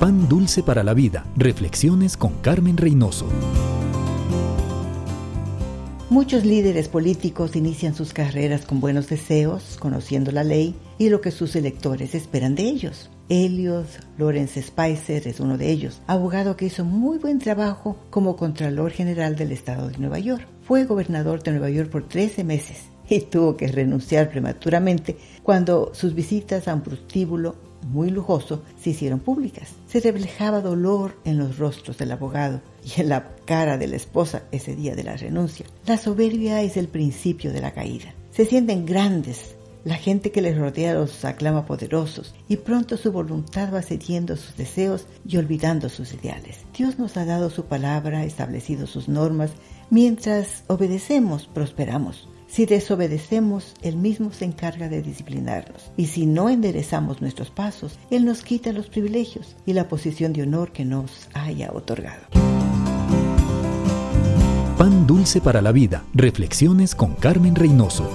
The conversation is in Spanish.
Pan dulce para la vida. Reflexiones con Carmen Reynoso. Muchos líderes políticos inician sus carreras con buenos deseos, conociendo la ley y lo que sus electores esperan de ellos. Elliot Lawrence Spicer es uno de ellos, abogado que hizo muy buen trabajo como Contralor General del Estado de Nueva York. Fue gobernador de Nueva York por 13 meses y tuvo que renunciar prematuramente cuando sus visitas a un prostíbulo muy lujoso se hicieron públicas. Se reflejaba dolor en los rostros del abogado y en la cara de la esposa ese día de la renuncia. La soberbia es el principio de la caída. Se sienten grandes. La gente que les rodea los aclama poderosos y pronto su voluntad va cediendo sus deseos y olvidando sus ideales. Dios nos ha dado su palabra, establecido sus normas. Mientras obedecemos, prosperamos. Si desobedecemos, Él mismo se encarga de disciplinarnos. Y si no enderezamos nuestros pasos, Él nos quita los privilegios y la posición de honor que nos haya otorgado. Pan dulce para la vida. Reflexiones con Carmen Reynoso.